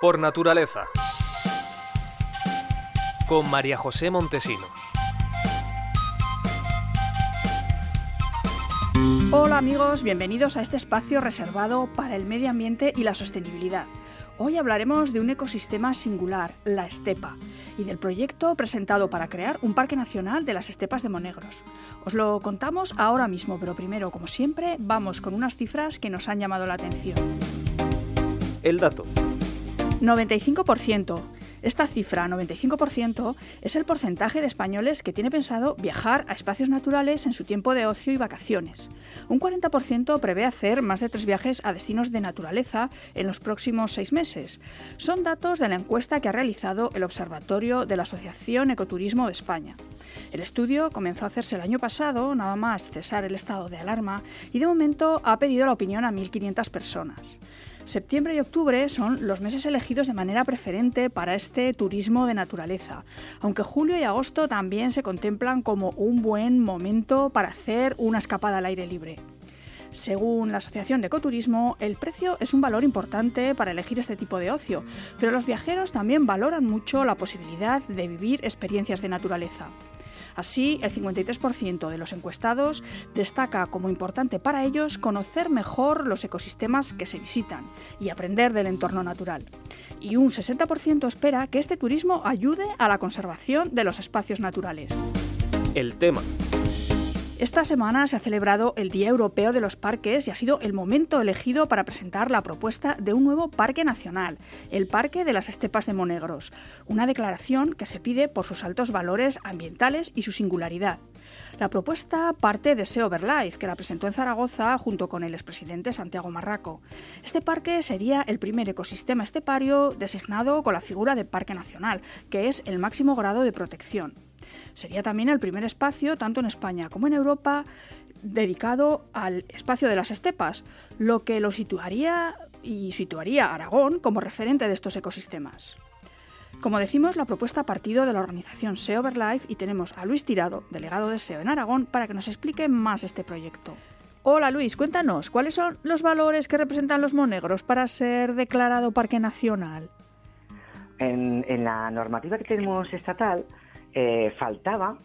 Por naturaleza. Con María José Montesinos. Hola amigos, bienvenidos a este espacio reservado para el medio ambiente y la sostenibilidad. Hoy hablaremos de un ecosistema singular, la estepa, y del proyecto presentado para crear un parque nacional de las estepas de Monegros. Os lo contamos ahora mismo, pero primero, como siempre, vamos con unas cifras que nos han llamado la atención. El dato. 95%. Esta cifra, 95%, es el porcentaje de españoles que tiene pensado viajar a espacios naturales en su tiempo de ocio y vacaciones. Un 40% prevé hacer más de tres viajes a destinos de naturaleza en los próximos seis meses. Son datos de la encuesta que ha realizado el Observatorio de la Asociación Ecoturismo de España. El estudio comenzó a hacerse el año pasado, nada más cesar el estado de alarma, y de momento ha pedido la opinión a 1.500 personas. Septiembre y octubre son los meses elegidos de manera preferente para este turismo de naturaleza, aunque julio y agosto también se contemplan como un buen momento para hacer una escapada al aire libre. Según la Asociación de Ecoturismo, el precio es un valor importante para elegir este tipo de ocio, pero los viajeros también valoran mucho la posibilidad de vivir experiencias de naturaleza. Así, el 53% de los encuestados destaca como importante para ellos conocer mejor los ecosistemas que se visitan y aprender del entorno natural. Y un 60% espera que este turismo ayude a la conservación de los espacios naturales. El tema. Esta semana se ha celebrado el Día Europeo de los Parques y ha sido el momento elegido para presentar la propuesta de un nuevo parque nacional, el Parque de las Estepas de Monegros, una declaración que se pide por sus altos valores ambientales y su singularidad. La propuesta parte de SEO Overlife, que la presentó en Zaragoza junto con el expresidente Santiago Marraco. Este parque sería el primer ecosistema estepario designado con la figura de parque nacional, que es el máximo grado de protección. Sería también el primer espacio, tanto en España como en Europa, dedicado al espacio de las estepas, lo que lo situaría y situaría a Aragón como referente de estos ecosistemas. Como decimos, la propuesta ha partido de la organización SEO Overlife y tenemos a Luis Tirado, delegado de SEO en Aragón, para que nos explique más este proyecto. Hola Luis, cuéntanos, ¿cuáles son los valores que representan los monegros para ser declarado parque nacional? En, en la normativa que tenemos estatal, eh, faltaba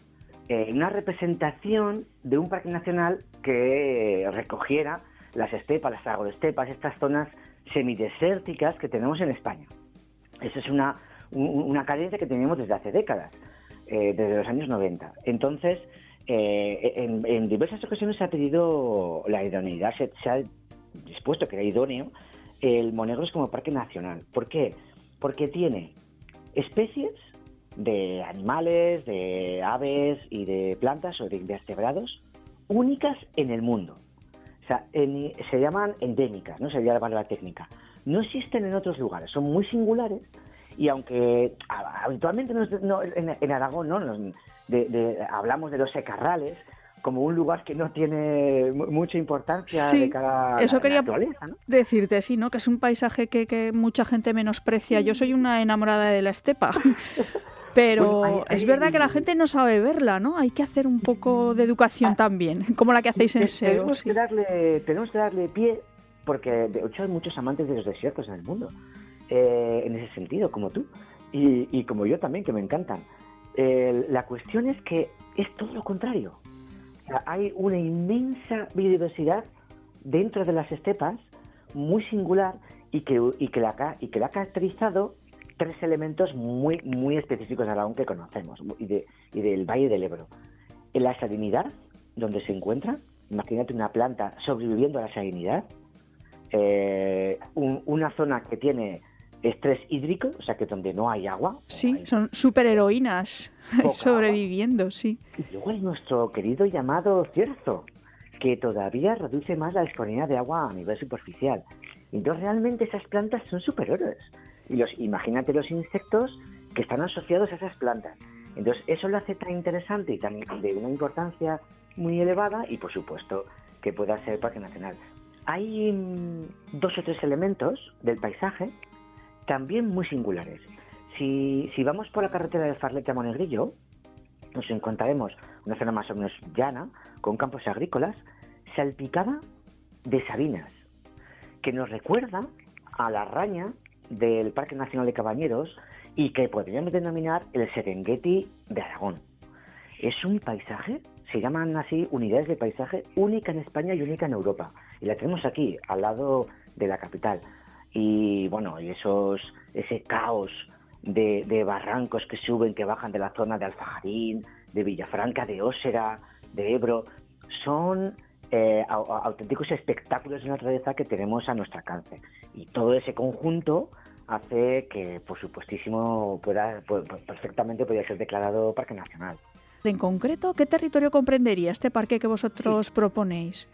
eh, una representación de un parque nacional que recogiera las estepas, las agroestepas, estas zonas semidesérticas que tenemos en España. Esa es una, una carencia que tenemos desde hace décadas, eh, desde los años 90. Entonces, en, diversas ocasiones se ha pedido la idoneidad, se, se ha dispuesto que era idóneo el Monegros como parque nacional. ¿Por qué? Porque tiene especies de animales, de aves y de plantas o de invertebrados únicas en el mundo. O sea, se llaman endémicas, ¿no? Sería la palabra técnica. No existen en otros lugares, son muy singulares y aunque habitualmente en, Aragón ¿no? hablamos de los secarrales como un lugar que no tiene mucha importancia de cara a eso quería naturaleza, decirte, sí, ¿no? Que es un paisaje que, que mucha gente menosprecia. Yo soy una enamorada de la estepa. Pero es verdad que la gente no sabe verla, ¿no? Hay que hacer un poco de educación ah, también, como la que hacéis en SEO. Tenemos, que darle, tenemos que darle pie, porque de hecho hay muchos amantes de los desiertos en el mundo, eh, en ese sentido, como tú, y, como yo también, que me encantan. la cuestión es que es todo lo contrario. hay una inmensa biodiversidad dentro de las estepas, muy singular, y que, y que, la, y que la ha caracterizado tres elementos muy, muy específicos de Aragón que conocemos y, de, y del Valle del Ebro. En la salinidad, donde se encuentra, imagínate una planta sobreviviendo a la salinidad, eh, una zona que tiene estrés hídrico, o sea que donde no hay agua. Sí, son superheroínas sobreviviendo, sí. Y luego hay nuestro querido llamado cierzo, que todavía reduce más la disponibilidad de agua a nivel superficial. Entonces realmente esas plantas son superhéroes. Y los, imagínate los insectos que están asociados a esas plantas. Entonces, eso lo hace tan interesante y tan de una importancia muy elevada y, por supuesto, que pueda ser parque nacional. Hay mm, dos o tres elementos del paisaje también muy singulares. Si, si vamos por la carretera de Farlete a Monegrillo, nos encontraremos una zona más o menos llana, con campos agrícolas, salpicada de sabinas, que nos recuerda a la raña del Parque Nacional de Cabañeros y que podríamos denominar el Serengeti de Aragón. Es un paisaje, se llaman así unidades de paisaje única en España y única en Europa. Y la tenemos aquí, al lado de la capital. Y bueno, y esos, ese caos de, barrancos que suben, que bajan de la zona de Alfajarín, de Villafranca, de Ósera, de Ebro, son eh, auténticos espectáculos de naturaleza que tenemos a nuestro alcance. Y todo ese conjunto hace que, por supuestísimo, pueda, perfectamente podría ser declarado parque nacional. En concreto, ¿qué territorio comprendería este parque que vosotros proponéis?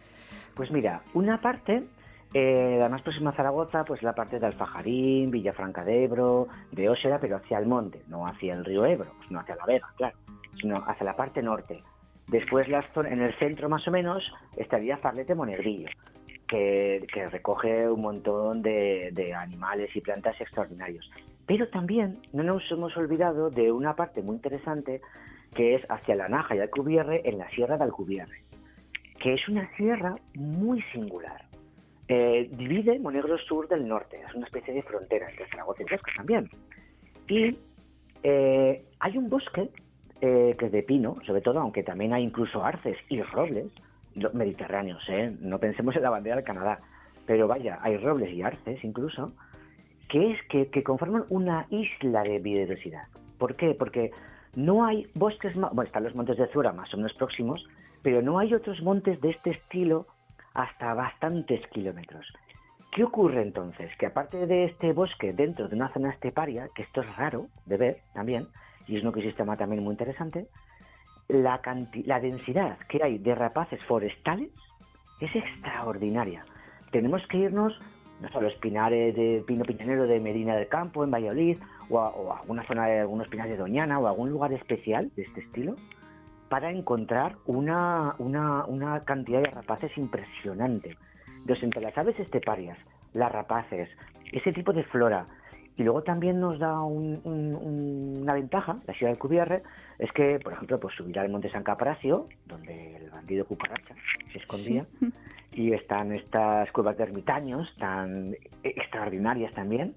Pues mira, una parte eh, la más próxima a Zaragoza, pues la parte de Alfajarín, Villafranca de Ebro, de Ósera, pero hacia el monte, no hacia el río Ebro, pues no hacia la Vega, claro, sino hacia la parte norte. Después, en el centro más o menos, estaría Farlete Monegrillo, que, recoge un montón de, animales y plantas extraordinarios. Pero también no nos hemos olvidado de una parte muy interesante que es hacia la Naja y Alcubierre, en la Sierra de Alcubierre, que es una sierra muy singular eh, divide Monegro Sur del norte, es una especie de frontera entre Zaragoza y Bosques también. Y eh, hay un bosque eh, que es de pino, sobre todo, aunque también hay incluso arces y robles mediterráneos, no pensemos en la bandera del Canadá, pero vaya, hay robles y arces incluso, que es que, que conforman una isla de biodiversidad. ¿Por qué? Porque no hay bosques, bueno, están los montes de Zura más o menos próximos, pero no hay otros montes de este estilo hasta bastantes kilómetros. ¿Qué ocurre entonces? Que aparte de este bosque dentro de una zona esteparia, que esto es raro de ver también, y es un ecosistema también muy interesante, la, la densidad que hay de rapaces forestales es extraordinaria. Tenemos que irnos no solo a los de Pino Piñanero de Medina del Campo, en Valladolid, o a, o alguna zona de algunos pinares de Doñana, o a algún lugar especial de este estilo, para encontrar una, una, cantidad de rapaces impresionante. Entonces, entre las aves esteparias, las rapaces, ese tipo de flora, y luego también nos da una ventaja, la ciudad del Cubierre, es que, por ejemplo, pues subir al Monte San Caprasio, donde el bandido cucaracha se escondía, y están estas cuevas de ermitaños tan extraordinarias también,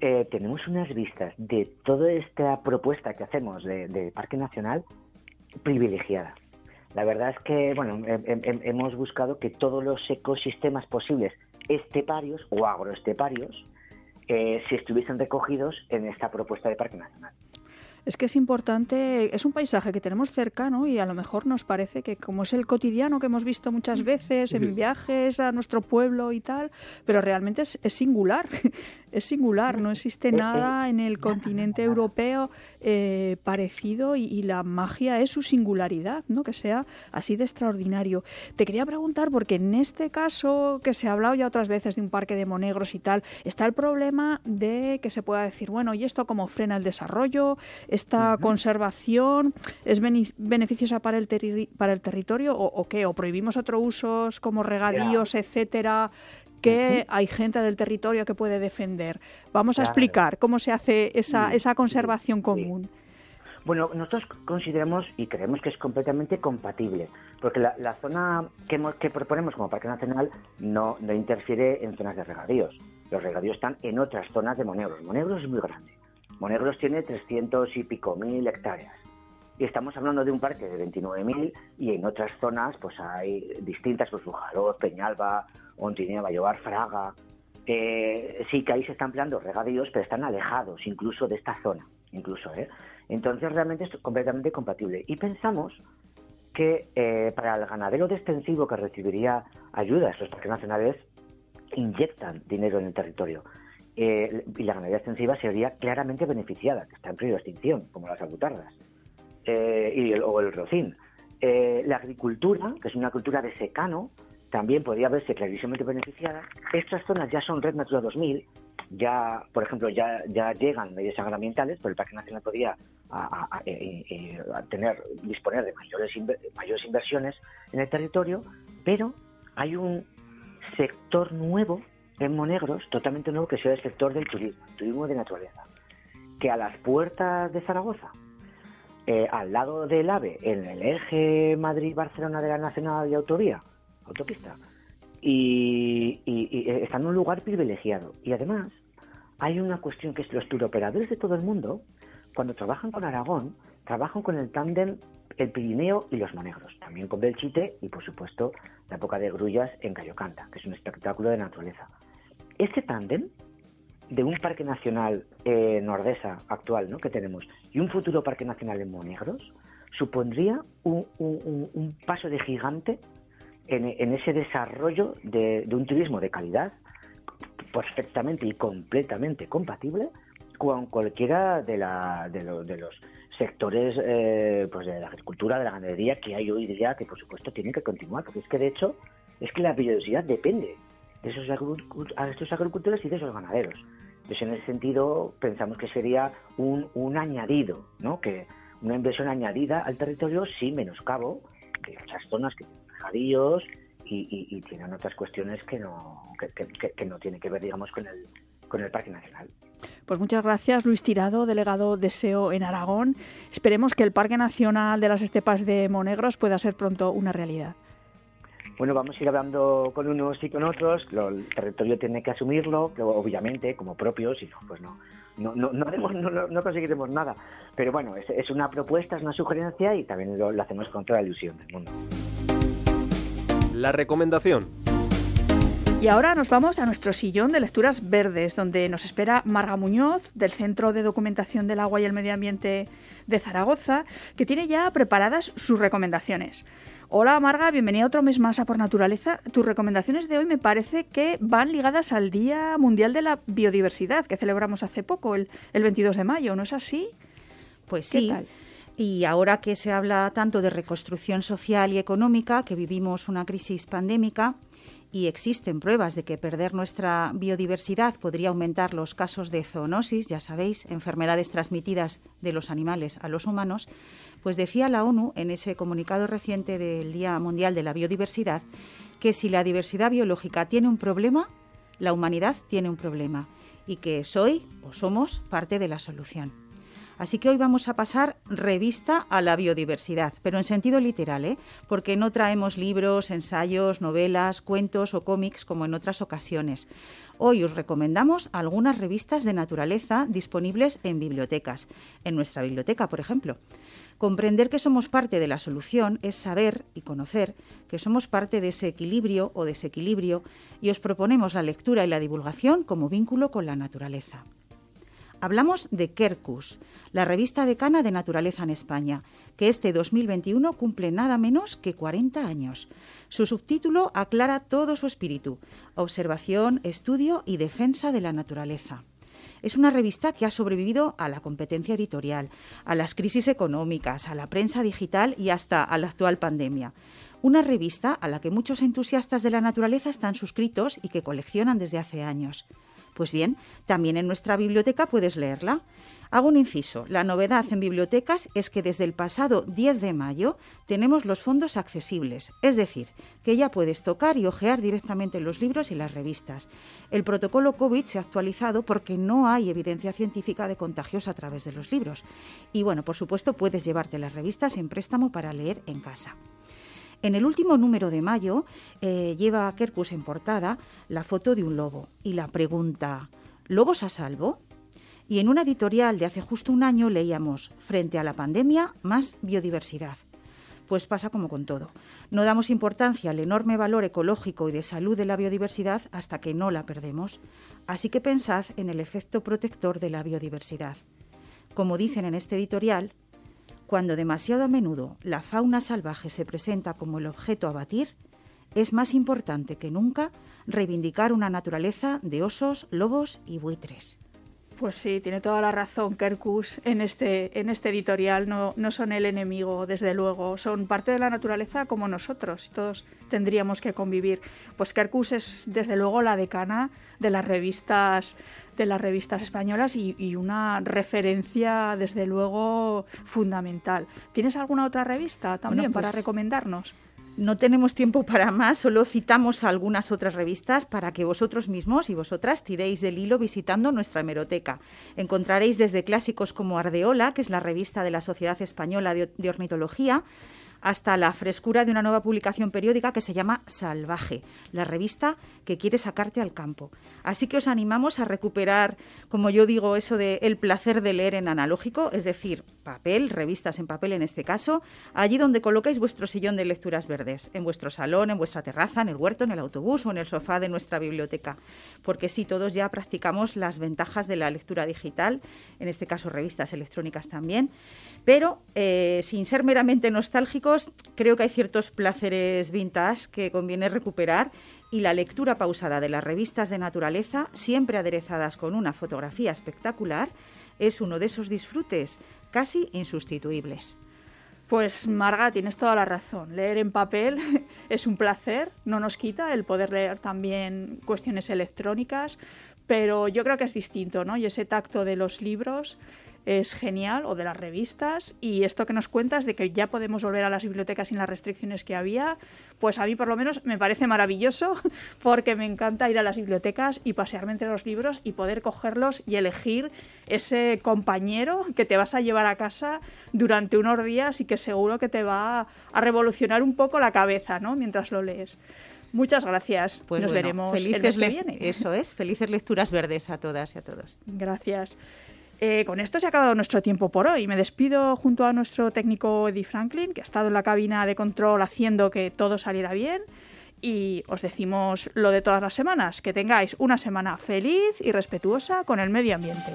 eh, tenemos unas vistas de toda esta propuesta que hacemos de Parque Nacional privilegiada. La verdad es que bueno, hemos buscado que todos los ecosistemas posibles esteparios o agroesteparios eh, se estuviesen recogidos en esta propuesta de Parque Nacional. Es que es importante, es un paisaje que tenemos cercano y a lo mejor nos parece que como es el cotidiano que hemos visto muchas veces en viajes a nuestro pueblo y tal, pero realmente es, singular, es singular, no existe nada en el continente europeo eh, parecido y, la magia es su singularidad, ¿no? que sea así de extraordinario. Te quería preguntar, porque en este caso que se ha hablado ya otras veces de un parque de monegros y tal, está el problema de que se pueda decir, bueno, ¿y esto cómo frena el desarrollo? esta conservación es beneficiosa para el, para el territorio o, qué? ¿O prohibimos otros usos como regadíos, etcétera? Que hay gente del territorio que puede defender. Vamos a explicar cómo se hace esa, esa conservación común. Bueno, nosotros consideramos y creemos que es completamente compatible, porque la, zona que, que, proponemos como Parque Nacional no, no interfiere en zonas de regadíos. Los regadíos están en otras zonas de Monegros. Monegros es muy grande. Monegros tiene 300 y pico mil hectáreas. Y estamos hablando de un parque de 29.000 y en otras zonas pues hay distintas, pues Bujaloz, Peñalba, Ontinea, Bayobar, Fraga. Eh, sí que ahí se están empleando regadíos, pero están alejados incluso de esta zona, incluso. ¿eh? Entonces realmente es completamente compatible. Y pensamos que eh, para el ganadero de extensivo que recibiría ayudas, los parques nacionales inyectan dinero en el territorio. Eh, y la ganadería extensiva sería claramente beneficiada, que está en peligro de extinción, como las abutardas, eh, y el, o el rocín. Eh, la agricultura, que es una cultura de secano, también podría verse clarísimamente beneficiada. Estas zonas ya son Red Natura 2000, ya, por ejemplo, ya, ya llegan medios agroambientales, pero el Parque Nacional podría tener, disponer de mayores, mayores inversiones en el territorio, pero hay un sector nuevo en Monegros, totalmente nuevo, que sea el sector del turismo, turismo de naturaleza, que a las puertas de Zaragoza, eh, al lado del AVE, en el eje Madrid-Barcelona de la Nacional de Autovía, autopista, y, y, está en un lugar privilegiado. Y además hay una cuestión que es los turoperadores de todo el mundo, cuando trabajan con Aragón, trabajan con el tándem el Pirineo y los Monegros, también con Belchite y, por supuesto, la época de grullas en Cayocanta, que es un espectáculo de naturaleza. Este tándem de un parque nacional eh, nordesa actual ¿no? que tenemos y un futuro parque nacional en Monegros supondría un, paso de gigante en, ese desarrollo de, un turismo de calidad perfectamente y completamente compatible con cualquiera de, la, de, los sectores eh, pues de la agricultura, de la ganadería que hay hoy día, que por supuesto tienen que continuar, porque es que de hecho es que la biodiversidad depende de esos, estos agricultores y de esos ganaderos. Entonces, en ese sentido, pensamos que sería un, un añadido, ¿no? que una inversión añadida al territorio sin menoscabo de muchas zonas que tienen jadíos y, tienen otras cuestiones que no, que, que no tienen que ver, digamos, con el, con el Parque Nacional. Pues muchas gracias, Luis Tirado, delegado de SEO en Aragón. Esperemos que el Parque Nacional de las Estepas de Monegros pueda ser pronto una realidad. Bueno, vamos a ir hablando con unos y con otros. el territorio tiene que asumirlo, obviamente, como propio, si no, pues no, no, no, no, conseguiremos nada. Pero bueno, es, una propuesta, es una sugerencia y también lo, lo hacemos con toda la ilusión del mundo. La recomendación. Y ahora nos vamos a nuestro sillón de lecturas verdes, donde nos espera Marga Muñoz, del Centro de Documentación del Agua y el Medio Ambiente de Zaragoza, que tiene ya preparadas sus recomendaciones. Hola Marga, bienvenida otro mes más a Por Naturaleza. Tus recomendaciones de hoy me parece que van ligadas al Día Mundial de la Biodiversidad, que celebramos hace poco, el, 22 de mayo, ¿no es así? Pues sí. Y ahora que se habla tanto de reconstrucción social y económica, que vivimos una crisis pandémica, y existen pruebas de que perder nuestra biodiversidad podría aumentar los casos de zoonosis, ya sabéis, enfermedades transmitidas de los animales a los humanos, pues decía la ONU en ese comunicado reciente del Día Mundial de la Biodiversidad que si la diversidad biológica tiene un problema, la humanidad tiene un problema y que soy o somos parte de la solución. Así que hoy vamos a pasar revista a la biodiversidad, pero en sentido literal, ¿eh? porque no traemos libros, ensayos, novelas, cuentos o cómics como en otras ocasiones. Hoy os recomendamos algunas revistas de naturaleza disponibles en bibliotecas, en nuestra biblioteca, por ejemplo. Comprender que somos parte de la solución es saber y conocer que somos parte de ese equilibrio o desequilibrio y os proponemos la lectura y la divulgación como vínculo con la naturaleza. Hablamos de Kerkus, la revista decana de naturaleza en España, que este 2021 cumple nada menos que 40 años. Su subtítulo aclara todo su espíritu, observación, estudio y defensa de la naturaleza. Es una revista que ha sobrevivido a la competencia editorial, a las crisis económicas, a la prensa digital y hasta a la actual pandemia. Una revista a la que muchos entusiastas de la naturaleza están suscritos y que coleccionan desde hace años. Pues bien, también en nuestra biblioteca puedes leerla. Hago un inciso. La novedad en bibliotecas es que desde el pasado 10 de mayo tenemos los fondos accesibles, es decir, que ya puedes tocar y ojear directamente los libros y las revistas. El protocolo COVID se ha actualizado porque no hay evidencia científica de contagios a través de los libros. Y bueno, por supuesto, puedes llevarte las revistas en préstamo para leer en casa. En el último número de mayo eh, lleva Kerkus en portada la foto de un lobo y la pregunta, ¿lobos a salvo? Y en una editorial de hace justo un año leíamos, frente a la pandemia, más biodiversidad. Pues pasa como con todo. No damos importancia al enorme valor ecológico y de salud de la biodiversidad hasta que no la perdemos. Así que pensad en el efecto protector de la biodiversidad. Como dicen en este editorial, cuando demasiado a menudo la fauna salvaje se presenta como el objeto a batir, es más importante que nunca reivindicar una naturaleza de osos, lobos y buitres. Pues sí, tiene toda la razón Kerkus en este, en este editorial. No, no son el enemigo, desde luego. Son parte de la naturaleza como nosotros. Y todos tendríamos que convivir. Pues Kerkus es desde luego la decana de las revistas de las revistas españolas y, y, una referencia desde luego fundamental. ¿Tienes alguna otra revista también para pues recomendarnos? No tenemos tiempo para más, solo citamos algunas otras revistas para que vosotros mismos y vosotras tiréis del hilo visitando nuestra hemeroteca. Encontraréis desde clásicos como Ardeola, que es la revista de la Sociedad Española de Ornitología, hasta la frescura de una nueva publicación periódica que se llama Salvaje, la revista que quiere sacarte al campo. Así que os animamos a recuperar, como yo digo, eso de el placer de leer en analógico, es decir, papel, revistas en papel en este caso, allí donde colocáis vuestro sillón de lecturas verdes, en vuestro salón, en vuestra terraza, en el huerto, en el autobús o en el sofá de nuestra biblioteca. Porque sí, todos ya practicamos las ventajas de la lectura digital, en este caso revistas electrónicas también, pero eh, sin ser meramente creo que hay ciertos placeres vintage que conviene recuperar y la lectura pausada de las revistas de naturaleza, siempre aderezadas con una fotografía espectacular, es uno de esos disfrutes casi insustituibles. Pues Marga, tienes toda la razón. Leer en papel es un placer, no nos quita el poder leer también cuestiones electrónicas, pero yo creo que es distinto, ¿no? Y ese tacto de los libros es genial, o de las revistas, y esto que nos cuentas de que ya podemos volver a las bibliotecas sin las restricciones que había, pues a mí por lo menos me parece maravilloso, porque me encanta ir a las bibliotecas y pasearme entre los libros y poder cogerlos y elegir ese compañero que te vas a llevar a casa durante unos días y que seguro que te va a revolucionar un poco la cabeza, ¿no? Mientras lo lees. Muchas gracias. Pues Nos veremos felices el mes que viene. Eso es, felices lecturas verdes a todas y a todos. Gracias. Eh, con esto se ha acabado nuestro tiempo por hoy. Me despido junto a nuestro técnico Eddie Franklin, que ha estado en la cabina de control haciendo que todo saliera bien. Y os decimos lo de todas las semanas, que tengáis una semana feliz y respetuosa con el medio ambiente.